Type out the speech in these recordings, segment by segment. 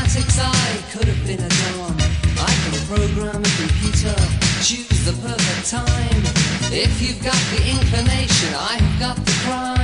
mathematics I could have been a don. I can program a computer, choose the perfect time. If you've got the inclination, I've got the crime.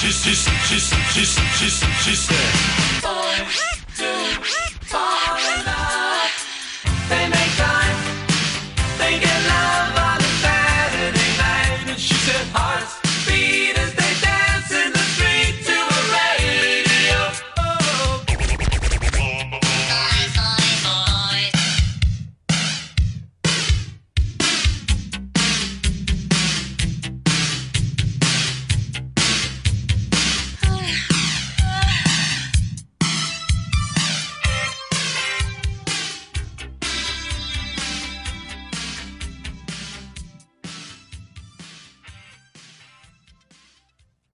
She, she, she, she, she, she, she, she said.